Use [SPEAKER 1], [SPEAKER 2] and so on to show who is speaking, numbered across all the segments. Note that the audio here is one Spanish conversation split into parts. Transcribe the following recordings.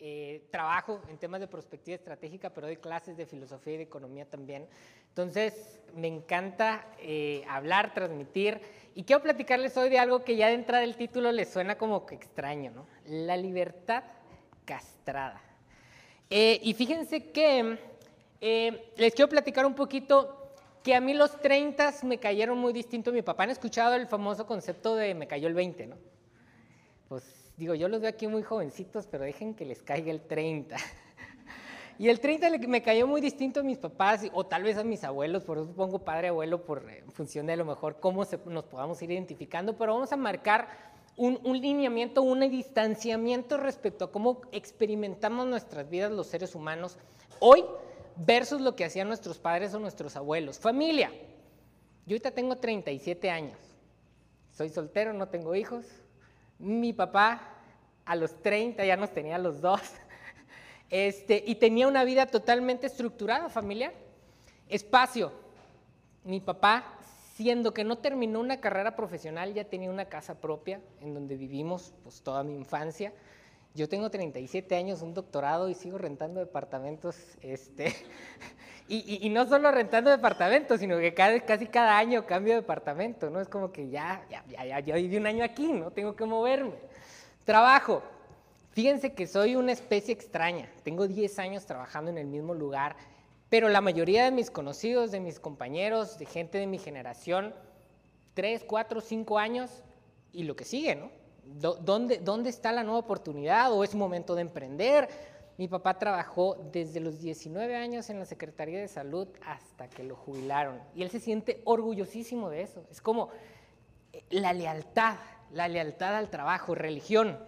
[SPEAKER 1] eh, trabajo en temas de perspectiva estratégica, pero doy clases de filosofía y de economía también. Entonces, me encanta eh, hablar, transmitir, y quiero platicarles hoy de algo que ya de entrada el título les suena como que extraño, ¿no? La libertad castrada. Eh, y fíjense que les quiero platicar un poquito que a mí los 30 me cayeron muy distinto. Mi papá han escuchado el famoso concepto de me cayó el 20, ¿no? Pues digo, yo los veo aquí muy jovencitos, pero dejen que les caiga el 30. Y el 30 me cayó muy distinto a mis papás, o tal vez a mis abuelos, por eso pongo padre abuelo, por, en función de a lo mejor cómo nos podamos ir identificando, pero vamos a marcar un, un, lineamiento, un distanciamiento respecto a cómo experimentamos nuestras vidas los seres humanos hoy versus lo que hacían nuestros padres o nuestros abuelos. Familia, yo ahorita tengo 37 años, soy soltero, no tengo hijos, mi papá a los 30 ya nos tenía los dos. Este, y tenía una vida totalmente estructurada, familiar. Espacio. Mi papá, siendo que no terminó una carrera profesional, ya tenía una casa propia en donde vivimos pues, toda mi infancia. Yo tengo 37 años, un doctorado y sigo rentando departamentos. Este, y, no solo rentando departamentos, sino que casi cada año cambio de departamento, ¿no? Es como que ya, ya, ya, ya viví un año aquí, no tengo que moverme. Trabajo. Fíjense que soy una especie extraña. Tengo 10 años trabajando en el mismo lugar, pero la mayoría de mis conocidos, de mis compañeros, de gente de mi generación, 3, 4, 5 años y lo que sigue, ¿no? ¿Dónde, ¿Dónde está la nueva oportunidad? ¿O es momento de emprender? Mi papá trabajó desde los 19 años en la Secretaría de Salud hasta que lo jubilaron. Y él se siente orgullosísimo de eso. Es como eh, la lealtad, la lealtad al trabajo, religión.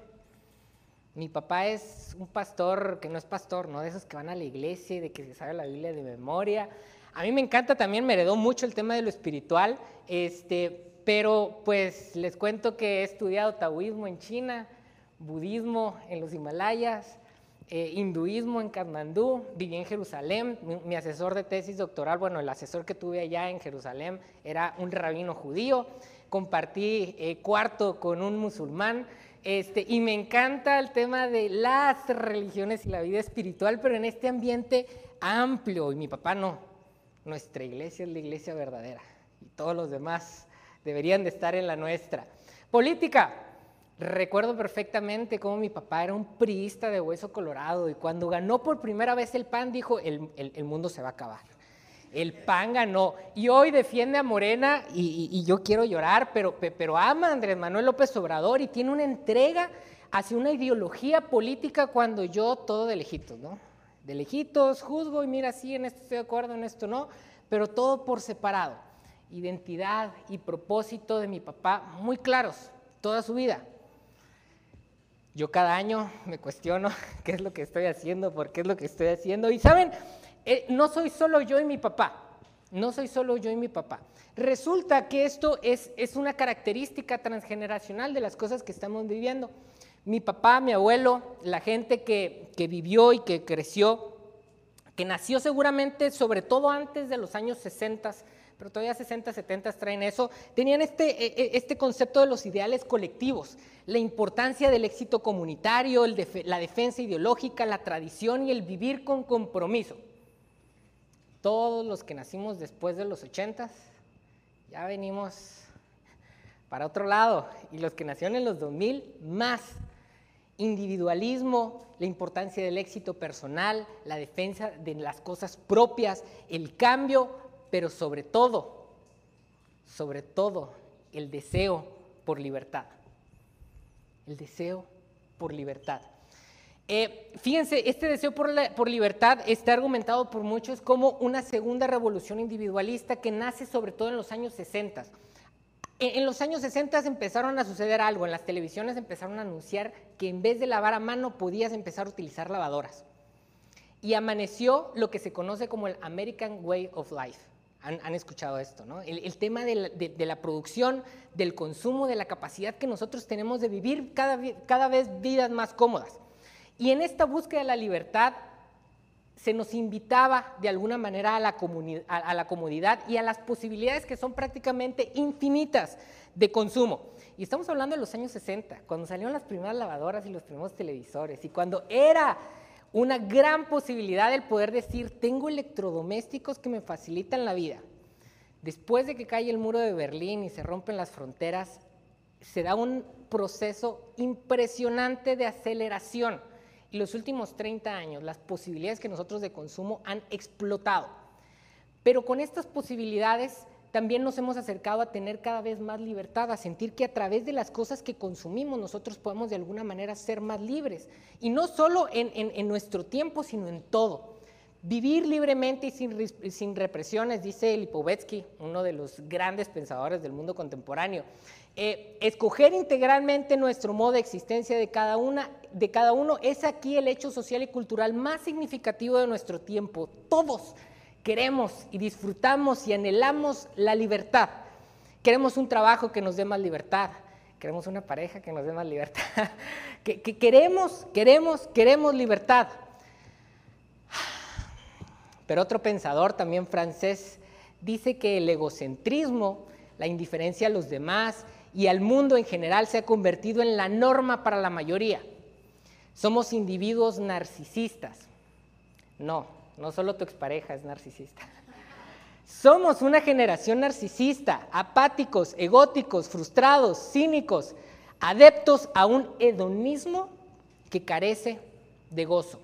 [SPEAKER 1] Mi papá es un pastor que no es pastor, ¿no? De esos que van a la iglesia y de que se sabe la Biblia de memoria. A mí me encanta también, me heredó mucho el tema de lo espiritual, este, pero pues les cuento que he estudiado taoísmo en China, budismo en los Himalayas, eh, hinduismo en Katmandú, viví en Jerusalén, mi, asesor de tesis doctoral, bueno, el asesor que tuve allá en Jerusalén era un rabino judío, compartí eh, cuarto con un musulmán, este, y me encanta el tema de las religiones y la vida espiritual, pero en este ambiente amplio, y mi papá no, nuestra iglesia es la iglesia verdadera, y todos los demás deberían de estar en la nuestra. Política, Recuerdo perfectamente cómo mi papá era un priista de hueso colorado y cuando ganó por primera vez el PAN dijo, el, mundo se va a acabar. El PAN ganó. Y hoy defiende a Morena y, yo quiero llorar, pero, pero ama a Andrés Manuel López Obrador y tiene una entrega hacia una ideología política cuando yo todo de lejitos, ¿no? De lejitos juzgo y mira, sí, en esto estoy de acuerdo, en esto no, pero todo por separado. Identidad y propósito de mi papá muy claros toda su vida. Yo cada año me cuestiono qué es lo que estoy haciendo, por qué es lo que estoy haciendo. Y saben, eh, no soy solo yo y mi papá, no soy solo yo y mi papá. Resulta que esto es, es una característica transgeneracional de las cosas que estamos viviendo. Mi papá, mi abuelo, la gente que, que vivió y que creció, que nació seguramente sobre todo antes de los años 60, pero todavía 60, 70 traen eso, tenían este, e, e, este concepto de los ideales colectivos, la importancia del éxito comunitario, la defensa ideológica, la tradición y el vivir con compromiso. Todos los que nacimos después de los 80 ya venimos para otro lado y los que nacieron en los 2000 más individualismo, la importancia del éxito personal, la defensa de las cosas propias, el cambio pero sobre todo, sobre todo, el deseo por libertad. El deseo por libertad. Eh, fíjense, este deseo por, por, libertad está argumentado por muchos como una segunda revolución individualista que nace sobre todo en los años 60. En, en los años 60 empezaron a suceder algo, en las televisiones empezaron a anunciar que en vez de lavar a mano podías empezar a utilizar lavadoras. Y amaneció lo que se conoce como el American Way of Life han, escuchado esto, ¿no? El, tema de la, producción, del consumo, de la capacidad que nosotros tenemos de vivir cada, cada vez vidas más cómodas. Y en esta búsqueda de la libertad se nos invitaba de alguna manera a la, a la comodidad y a las posibilidades que son prácticamente infinitas de consumo. Y estamos hablando de los años 60, cuando salieron las primeras lavadoras y los primeros televisores, y cuando era una gran posibilidad el poder decir, tengo electrodomésticos que me facilitan la vida. Después de que cae el muro de Berlín y se rompen las fronteras, se da un proceso impresionante de aceleración. Los últimos 30 años, las posibilidades que nosotros de consumo han explotado. Pero con estas posibilidades también nos hemos acercado a tener cada vez más libertad, a sentir que a través de las cosas que consumimos nosotros podemos de alguna manera ser más libres. Y no solo en, nuestro tiempo, sino en todo. Vivir libremente y sin, represiones, dice Lipovetsky, uno de los grandes pensadores del mundo contemporáneo. Eh, escoger integralmente nuestro modo de existencia de cada, una, de cada uno es aquí el hecho social y cultural más significativo de nuestro tiempo. Todos queremos y disfrutamos y anhelamos la libertad. Queremos un trabajo que nos dé más libertad. Queremos una pareja que nos dé más libertad. que, queremos, queremos, queremos libertad. Pero otro pensador también francés dice que el egocentrismo, la indiferencia a los demás y al mundo en general se ha convertido en la norma para la mayoría. Somos individuos narcisistas. No, no solo tu expareja es narcisista. Somos una generación narcisista, apáticos, egóticos, frustrados, cínicos, adeptos a un hedonismo que carece de gozo.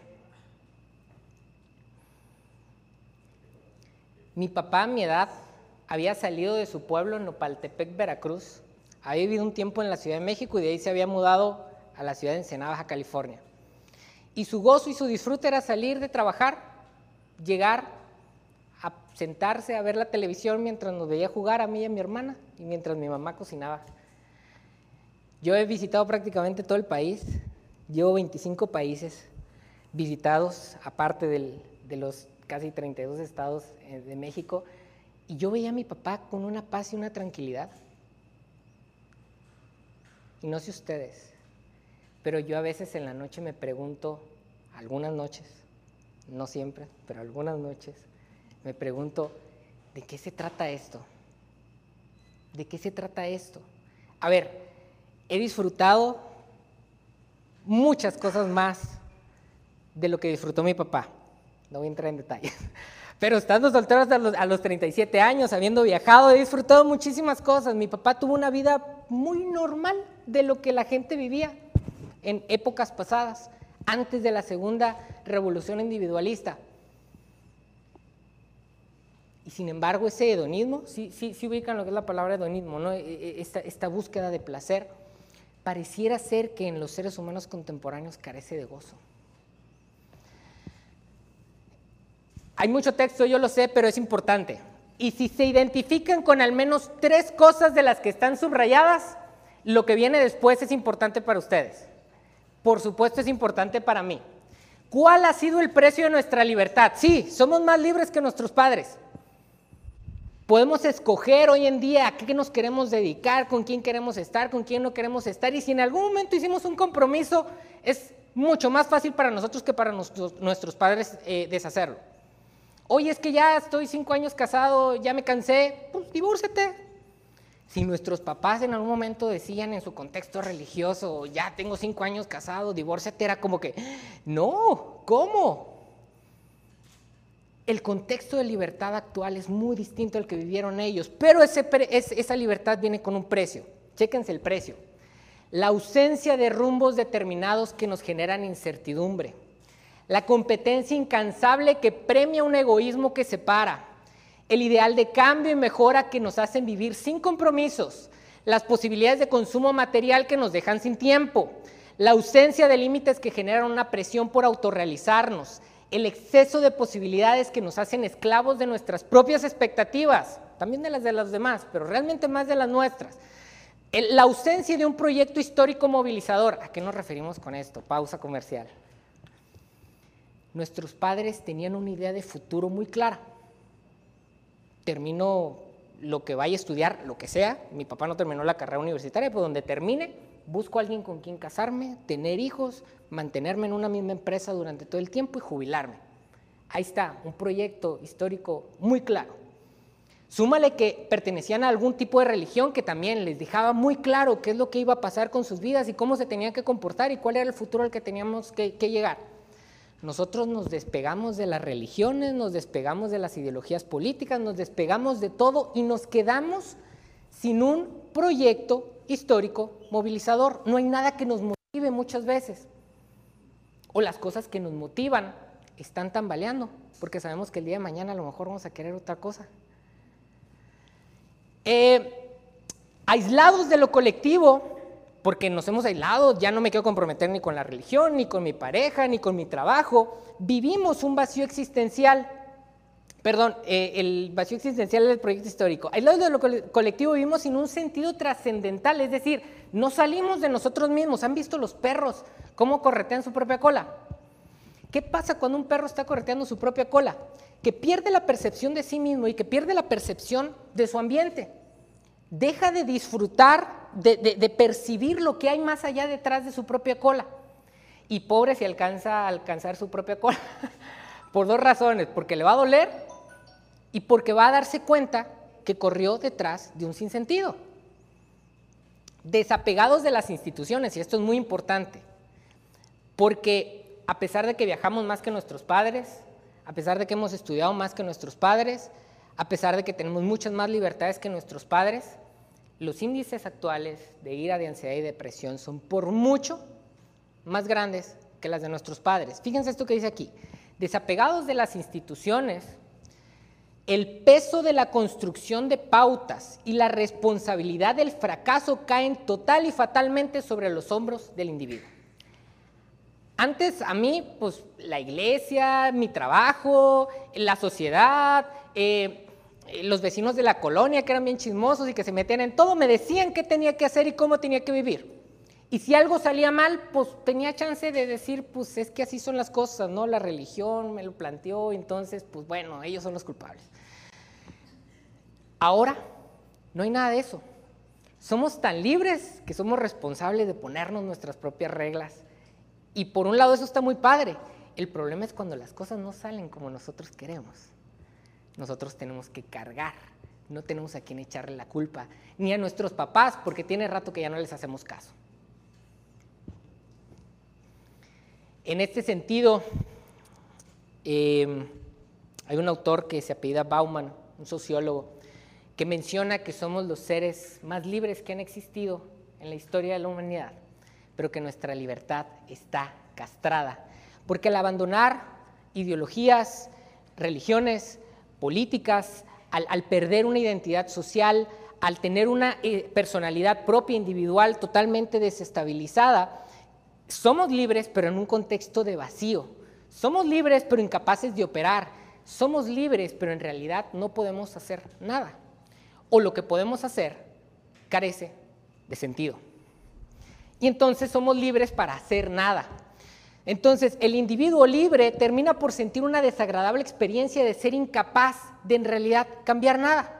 [SPEAKER 1] Mi papá a mi edad había salido de su pueblo en Nopaltepec, Veracruz. Había vivido un tiempo en la Ciudad de México y de ahí se había mudado a la ciudad de Ensenada, Baja California. Y su gozo y su disfrute era salir de trabajar llegar a sentarse a ver la televisión mientras nos veía jugar a mí y a mi hermana y mientras mi mamá cocinaba. Yo he visitado prácticamente todo el país, llevo 25 países visitados, aparte de los casi 32 estados eh, de México, y yo veía a mi papá con una paz y una tranquilidad. Y no sé ustedes, pero yo a veces en la noche me pregunto, algunas noches, no siempre, pero algunas noches, me pregunto, ¿de qué se trata esto? ¿De qué se trata esto? A ver, he disfrutado muchas cosas más de lo que disfrutó mi papá. No voy a entrar en detalles. Pero estando soltero a los 37 años, habiendo viajado, he disfrutado muchísimas cosas. Mi papá tuvo una vida muy normal de lo que la gente vivía en épocas pasadas antes de la segunda revolución individualista. Y sin embargo, ese hedonismo, sí, sí, sí ubican lo que es la palabra hedonismo. E, e, esta, esta búsqueda de placer, pareciera ser que en los seres humanos contemporáneos carece de gozo. Hay mucho texto, yo lo sé, pero es importante. Y si se identifican con al menos tres cosas de las que están subrayadas, lo que viene después es importante para ustedes por supuesto es importante para mí. ¿Cuál ha sido el precio de nuestra libertad? Sí, somos más libres que nuestros padres. Podemos escoger hoy en día a qué nos queremos dedicar, con quién queremos estar, con quién no queremos estar. Y si en algún momento hicimos un compromiso, es mucho más fácil para nosotros que para nuestros, padres eh, deshacerlo. Hoy es que ya estoy cinco años casado, ya me cansé, pues divórcete, si nuestros papás en algún momento decían en su contexto religioso, ya tengo cinco años casado, divórciate, era como que, no, ¿cómo? El contexto de libertad actual es muy distinto al que vivieron ellos, pero esa libertad viene con un precio. Chéquense el precio. La ausencia de rumbos determinados que nos generan incertidumbre. La competencia incansable que premia un egoísmo que separa el ideal de cambio y mejora que nos hacen vivir sin compromisos, las posibilidades de consumo material que nos dejan sin tiempo, la ausencia de límites que generan una presión por autorrealizarnos, el exceso de posibilidades que nos hacen esclavos de nuestras propias expectativas, también de las de los demás, pero realmente más de las nuestras. la ausencia de un proyecto histórico movilizador. ¿A qué nos referimos con esto? Pausa comercial. Nuestros padres tenían una idea de futuro muy clara termino lo que vaya a estudiar, lo que sea, mi papá no terminó la carrera universitaria, pero donde termine, busco a alguien con quien casarme, tener hijos, mantenerme en una misma empresa durante todo el tiempo y jubilarme. Ahí está, un proyecto histórico muy claro. Súmale que pertenecían a algún tipo de religión que también les dejaba muy claro qué es lo que iba a pasar con sus vidas y cómo se tenían que comportar y cuál era el futuro al que teníamos que, que llegar. Nosotros nos despegamos de las religiones, nos despegamos de las ideologías políticas, nos despegamos de todo y nos quedamos sin un proyecto histórico movilizador. No hay nada que nos motive muchas veces. O las cosas que nos motivan están tambaleando, porque sabemos que el día de mañana a lo mejor vamos a querer otra cosa. Eh, aislados de lo colectivo, porque nos hemos aislado, ya no me quiero comprometer ni con la religión, ni con mi pareja, ni con mi trabajo, vivimos un vacío existencial. Perdón, eh, el vacío existencial del proyecto histórico. Aislados de lo colectivo vivimos sin un sentido trascendental, es decir, no salimos de nosotros mismos. ¿Han visto los perros cómo corretean su propia cola? ¿Qué pasa cuando un perro está correteando su propia cola? Que pierde la percepción de sí mismo y que pierde la percepción de su ambiente. Deja de disfrutar, de, percibir lo que hay más allá detrás de su propia cola. Y pobre si alcanza a alcanzar su propia cola. Por dos razones, porque le va a doler y porque va a darse cuenta que corrió detrás de un sinsentido. Desapegados de las instituciones, y esto es muy importante, porque a pesar de que viajamos más que nuestros padres, a pesar de que hemos estudiado más que nuestros padres, a pesar de que tenemos muchas más libertades que nuestros padres, los índices actuales de ira, de ansiedad y depresión son por mucho más grandes que las de nuestros padres. Fíjense esto que dice aquí. Desapegados de las instituciones, el peso de la construcción de pautas y la responsabilidad del fracaso caen total y fatalmente sobre los hombros del individuo. Antes a mí, pues la iglesia, mi trabajo, la sociedad, eh, los vecinos de la colonia que eran bien chismosos y que se metían en todo, me decían qué tenía que hacer y cómo tenía que vivir. Y si algo salía mal, pues tenía chance de decir, pues es que así son las cosas, ¿no? La religión me lo planteó, entonces, pues bueno, ellos son los culpables. Ahora, no hay nada de eso. Somos tan libres que somos responsables de ponernos nuestras propias reglas y por un lado eso está muy padre. El problema es cuando las cosas no salen como nosotros queremos. Nosotros tenemos que cargar. No tenemos a quien echarle la culpa, ni a nuestros papás, porque tiene rato que ya no les hacemos caso. En este sentido, em, hay un autor que se apellida Bauman, un sociólogo, que menciona que somos los seres más libres que han existido en la historia de la humanidad pero que nuestra libertad está castrada. Porque al abandonar ideologías, religiones, políticas, al, perder una identidad social, al tener una eh, personalidad propia, individual, totalmente desestabilizada, somos libres, pero en un contexto de vacío. Somos libres, pero incapaces de operar. Somos libres, pero en realidad no podemos hacer nada. O lo que podemos hacer carece de sentido y entonces somos libres para hacer nada. Entonces el individuo libre termina por sentir una desagradable experiencia de ser incapaz de en realidad cambiar nada.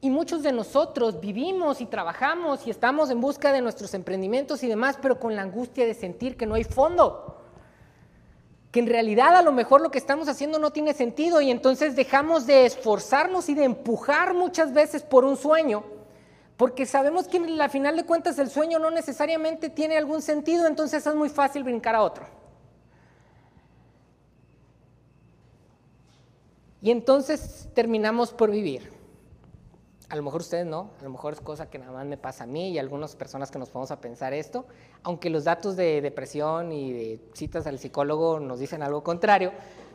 [SPEAKER 1] Y muchos de nosotros vivimos y trabajamos y estamos en busca de nuestros emprendimientos y demás, pero con la angustia de sentir que no hay fondo. Que en realidad a lo mejor lo que estamos haciendo no tiene sentido y entonces dejamos de esforzarnos y de empujar muchas veces por un sueño porque sabemos que la final de cuentas el sueño no necesariamente tiene algún sentido, entonces es muy fácil brincar a otro. Y entonces terminamos por vivir. A lo mejor ustedes no, a lo mejor es cosa que nada más me pasa a mí y a algunas personas que nos vamos a pensar esto, aunque los datos de depresión y de citas al psicólogo nos dicen algo contrario,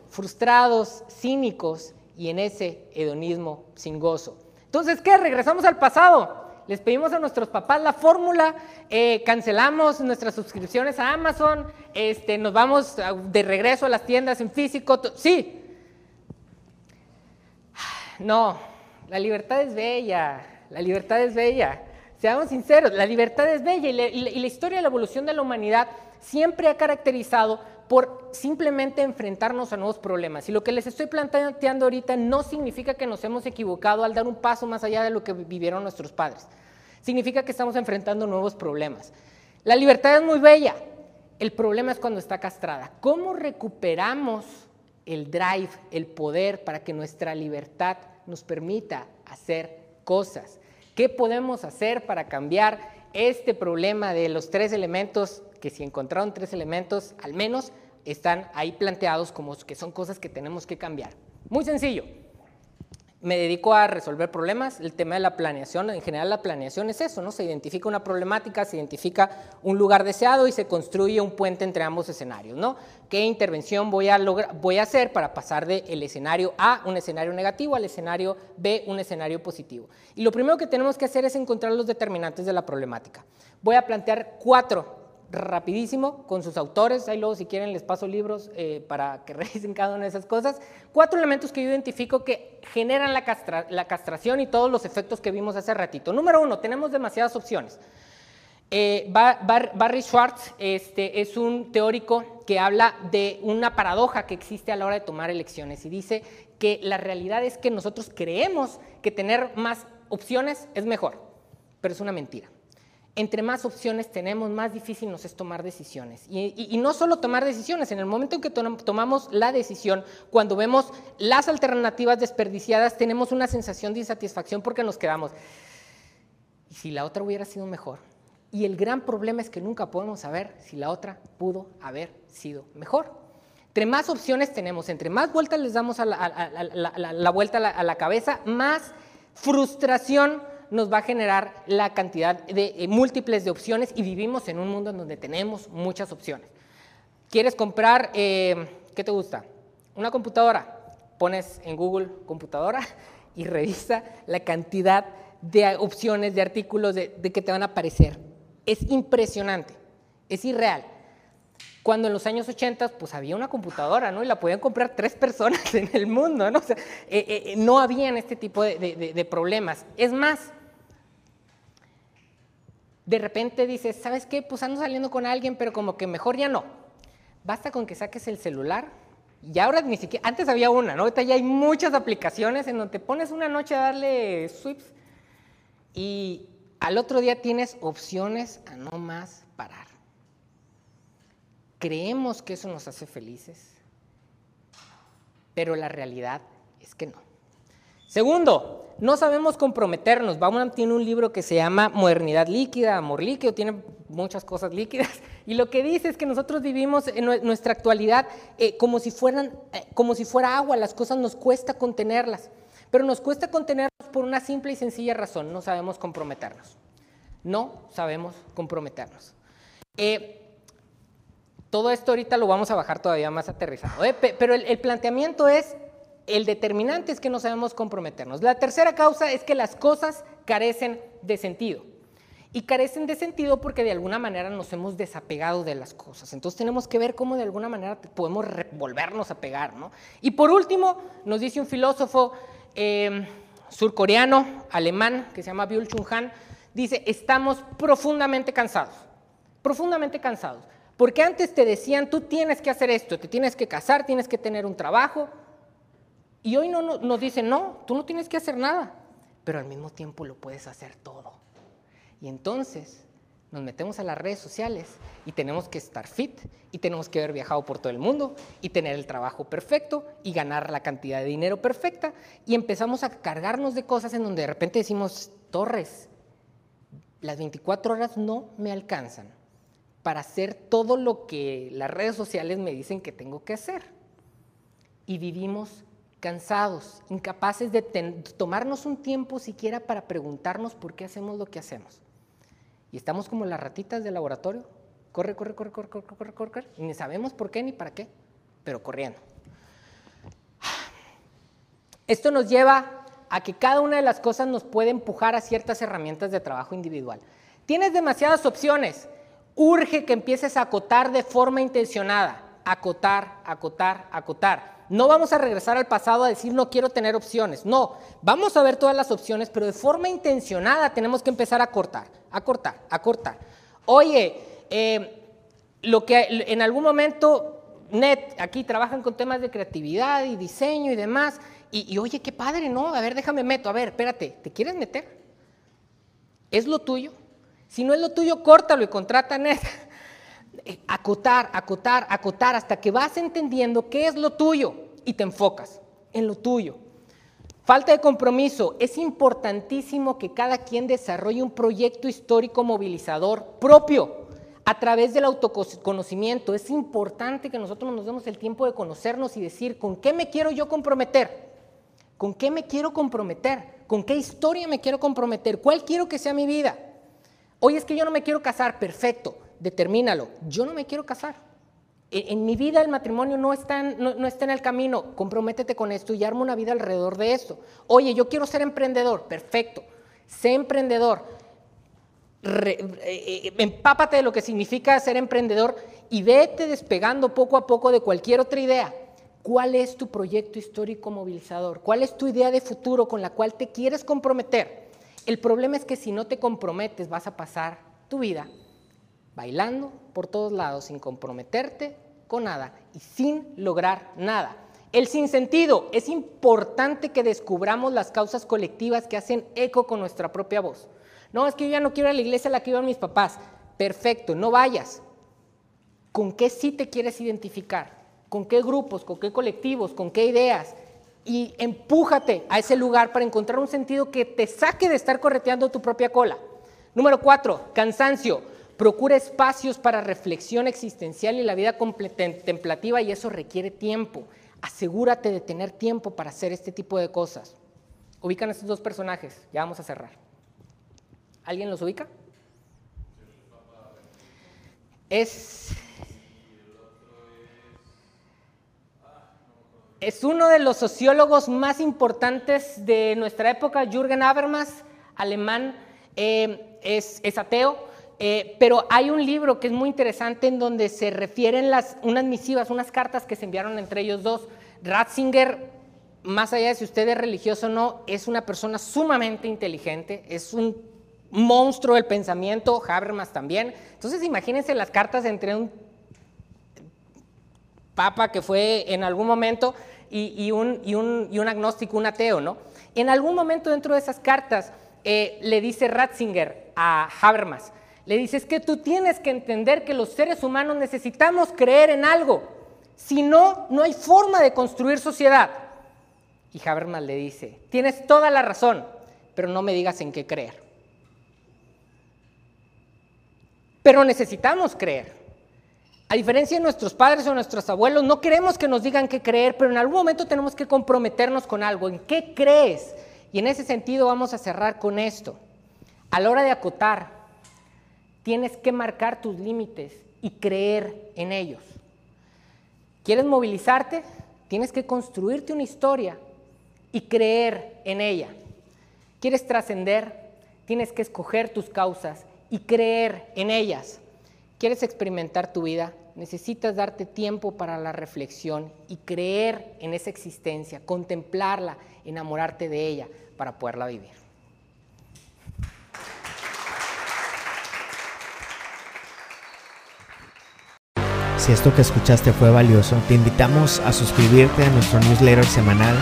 [SPEAKER 1] frustrados, cínicos y en ese hedonismo sin gozo. Entonces, ¿qué? Regresamos al pasado les pedimos a nuestros papás la fórmula, eh, cancelamos nuestras suscripciones a Amazon, este, nos vamos de regreso a las tiendas en físico. Sí. No, la libertad es bella, la libertad es bella. Seamos sinceros, la libertad es bella y la historia de la evolución de la humanidad siempre ha caracterizado por simplemente enfrentarnos a nuevos problemas. Y lo que les estoy planteando ahorita no significa que nos hemos equivocado al dar un paso más allá de lo que vivieron nuestros padres. Significa que estamos enfrentando nuevos problemas. La libertad es muy bella. El problema es cuando está castrada. ¿Cómo recuperamos el drive, el poder para que nuestra libertad nos permita hacer cosas. ¿Qué podemos hacer para cambiar este problema de los tres elementos, que si encontraron tres elementos, al menos están ahí planteados como que son cosas que tenemos que cambiar? Muy sencillo me dedico a resolver problemas, el tema de la planeación, en general la planeación es eso, ¿no? Se identifica una problemática, se identifica un lugar deseado y se construye un puente entre ambos escenarios, ¿no? ¿Qué intervención voy a, voy a hacer para pasar del escenario A, un escenario negativo, al escenario B, un escenario positivo? Y lo primero que tenemos que hacer es encontrar los determinantes de la problemática. Voy a plantear cuatro rapidísimo con sus autores, ahí luego si quieren les paso libros eh, para que revisen cada una de esas cosas. Cuatro elementos que yo identifico que generan la, castración y todos los efectos que vimos hace ratito. Número uno, tenemos demasiadas opciones. Eh, Barry Schwartz este, es un teórico que habla de una paradoja que existe a la hora de tomar elecciones y dice que la realidad es que nosotros creemos que tener más opciones es mejor, pero es una mentira entre más opciones tenemos, más difícil nos es tomar decisiones. Y, no solo tomar decisiones, en el momento en que tomamos la decisión, cuando vemos las alternativas desperdiciadas, tenemos una sensación de insatisfacción porque nos quedamos, ¿y si la otra hubiera sido mejor? Y el gran problema es que nunca podemos saber si la otra pudo haber sido mejor. Entre más opciones tenemos, entre más vueltas les damos a la, vuelta a la cabeza, más frustración nos va a generar la cantidad de eh, múltiples de opciones y vivimos en un mundo en donde tenemos muchas opciones. ¿Quieres comprar, eh, qué te gusta? Una computadora. Pones en Google computadora y revisa la cantidad de opciones, de artículos de, que te van a aparecer. Es impresionante, es irreal. Cuando en los años 80 pues había una computadora, ¿no? Y la podían comprar tres personas en el mundo, ¿no? O eh, no habían este tipo de problemas. Es más, de repente dices, ¿sabes qué? Pues ando saliendo con alguien, pero como que mejor ya no. Basta con que saques el celular. Y ahora ni siquiera, antes había una, ¿no? Ahorita ya hay muchas aplicaciones en donde te pones una noche a darle sweeps y al otro día tienes opciones a no más parar. Creemos que eso nos hace felices, pero la realidad es que no. Segundo, no sabemos comprometernos. Bauman tiene un libro que se llama Modernidad líquida, Amor líquido, tiene muchas cosas líquidas. Y lo que dice es que nosotros vivimos en nuestra actualidad eh, como, si fueran, eh, como si fuera agua, las cosas nos cuesta contenerlas. Pero nos cuesta contenerlas por una simple y sencilla razón, no sabemos comprometernos. No sabemos comprometernos. Eh, todo esto ahorita lo vamos a bajar todavía más aterrizado, pero el planteamiento es el determinante es que no sabemos comprometernos. La tercera causa es que las cosas carecen de sentido. Y carecen de sentido porque de alguna manera nos hemos desapegado de las cosas. Entonces tenemos que ver cómo de alguna manera podemos volvernos a pegar. ¿no? Y por último, nos dice un filósofo em, surcoreano, alemán, que se llama Byul Chung Han, dice, estamos profundamente cansados, profundamente cansados. Porque antes te decían, tú tienes que hacer esto, te tienes que casar, tienes que tener un trabajo, y hoy no, nos dicen, no, tú no tienes que hacer nada, pero al mismo tiempo lo puedes hacer todo. Y entonces nos metemos a las redes sociales y tenemos que estar fit y tenemos que haber viajado por todo el mundo y tener el trabajo perfecto y ganar la cantidad de dinero perfecta y empezamos a cargarnos de cosas en donde de repente decimos, Torres, las 24 horas no me alcanzan para hacer todo lo que las redes sociales me dicen que tengo que hacer. Y vivimos cansados, incapaces de tomarnos un tiempo siquiera para preguntarnos por qué hacemos lo que hacemos. Y estamos como las ratitas del laboratorio, corre, corre, corre, corre, corre, corre, corre, corre, y ni sabemos por qué ni para qué, pero corriendo. Esto nos lleva a que cada una de las cosas nos puede empujar a ciertas herramientas de trabajo individual. Tienes demasiadas opciones, urge que empieces a acotar de forma intencionada, acotar, acotar, acotar. No vamos a regresar al pasado a decir no quiero tener opciones. No, vamos a ver todas las opciones, pero de forma intencionada tenemos que empezar a cortar, a cortar, a cortar. Oye, eh, lo que en algún momento, Net, aquí trabajan con temas de creatividad y diseño y demás, y, oye, qué padre, ¿no? A ver, déjame meto, a ver, espérate, ¿te quieres meter? ¿Es lo tuyo? Si no es lo tuyo, córtalo y contrata a Net. acotar, acotar, acotar, hasta que vas entendiendo qué es lo tuyo y te enfocas en lo tuyo. Falta de compromiso. Es importantísimo que cada quien desarrolle un proyecto histórico movilizador propio a través del autoconocimiento. Es importante que nosotros nos demos el tiempo de conocernos y decir, ¿con qué me quiero yo comprometer? ¿Con qué me quiero comprometer? ¿Con qué historia me quiero comprometer? ¿Cuál quiero que sea mi vida? Hoy es que yo no me quiero casar, perfecto, determínalo. Yo no me quiero casar. E, en, mi vida el matrimonio no está, en, no, está en el camino. Comprométete con esto y arma una vida alrededor de esto. Oye, yo quiero ser emprendedor, perfecto. Sé emprendedor. Eh, eh, empápate de lo que significa ser emprendedor y vete despegando poco a poco de cualquier otra idea. ¿Cuál es tu proyecto histórico movilizador? ¿Cuál es tu idea de futuro con la cual te quieres comprometer? El problema es que si no te comprometes vas a pasar tu vida bailando por todos lados sin comprometerte con nada y sin lograr nada. El sinsentido. Es importante que descubramos las causas colectivas que hacen eco con nuestra propia voz. No, es que yo ya no quiero ir a la iglesia a la que iban mis papás. Perfecto, no vayas. ¿Con qué sí te quieres identificar? con qué grupos, con qué colectivos, con qué ideas. Y empújate a ese lugar para encontrar un sentido que te saque de estar correteando tu propia cola. Número cuatro, cansancio. Procura espacios para reflexión existencial y la vida contemplativa y eso requiere tiempo. Asegúrate de tener tiempo para hacer este tipo de cosas. Ubican estos dos personajes, ya vamos a cerrar. ¿Alguien los ubica? Es es uno de los sociólogos más importantes de nuestra época, Jürgen Habermas, alemán, eh, es, ateo, eh, pero hay un libro que es muy interesante en donde se refieren unas misivas, unas cartas que se enviaron entre ellos dos. Ratzinger, más allá de si usted es religioso o no, es una persona sumamente inteligente, es un monstruo del pensamiento, Habermas también. Entonces imagínense las cartas entre un papa que fue en algún momento y, un, agnóstico, un ateo, ¿no? En algún momento dentro de esas cartas eh, le dice Ratzinger a Habermas, le dice, es que tú tienes que entender que los seres humanos necesitamos creer en algo, si no, no hay forma de construir sociedad. Y Habermas le dice, tienes toda la razón, pero no me digas en qué creer. Pero necesitamos creer. A diferencia de nuestros padres o nuestros abuelos, no queremos que nos digan qué creer, pero en algún momento tenemos que comprometernos con algo. ¿En qué crees? Y en ese sentido vamos a cerrar con esto. A la hora de acotar, tienes que marcar tus límites y creer en ellos. ¿Quieres movilizarte? Tienes que construirte una historia y creer en ella. ¿Quieres trascender? Tienes que escoger tus causas y creer en ellas. ¿Quieres experimentar tu vida? necesitas darte tiempo para la reflexión y creer en esa existencia, contemplarla, enamorarte de ella para poderla vivir.
[SPEAKER 2] Si esto que escuchaste fue valioso, te invitamos a suscribirte a nuestro newsletter semanal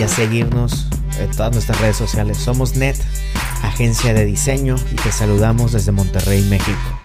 [SPEAKER 2] y a seguirnos en todas nuestras redes sociales. Somos NET, agencia de diseño, y te saludamos desde Monterrey, México.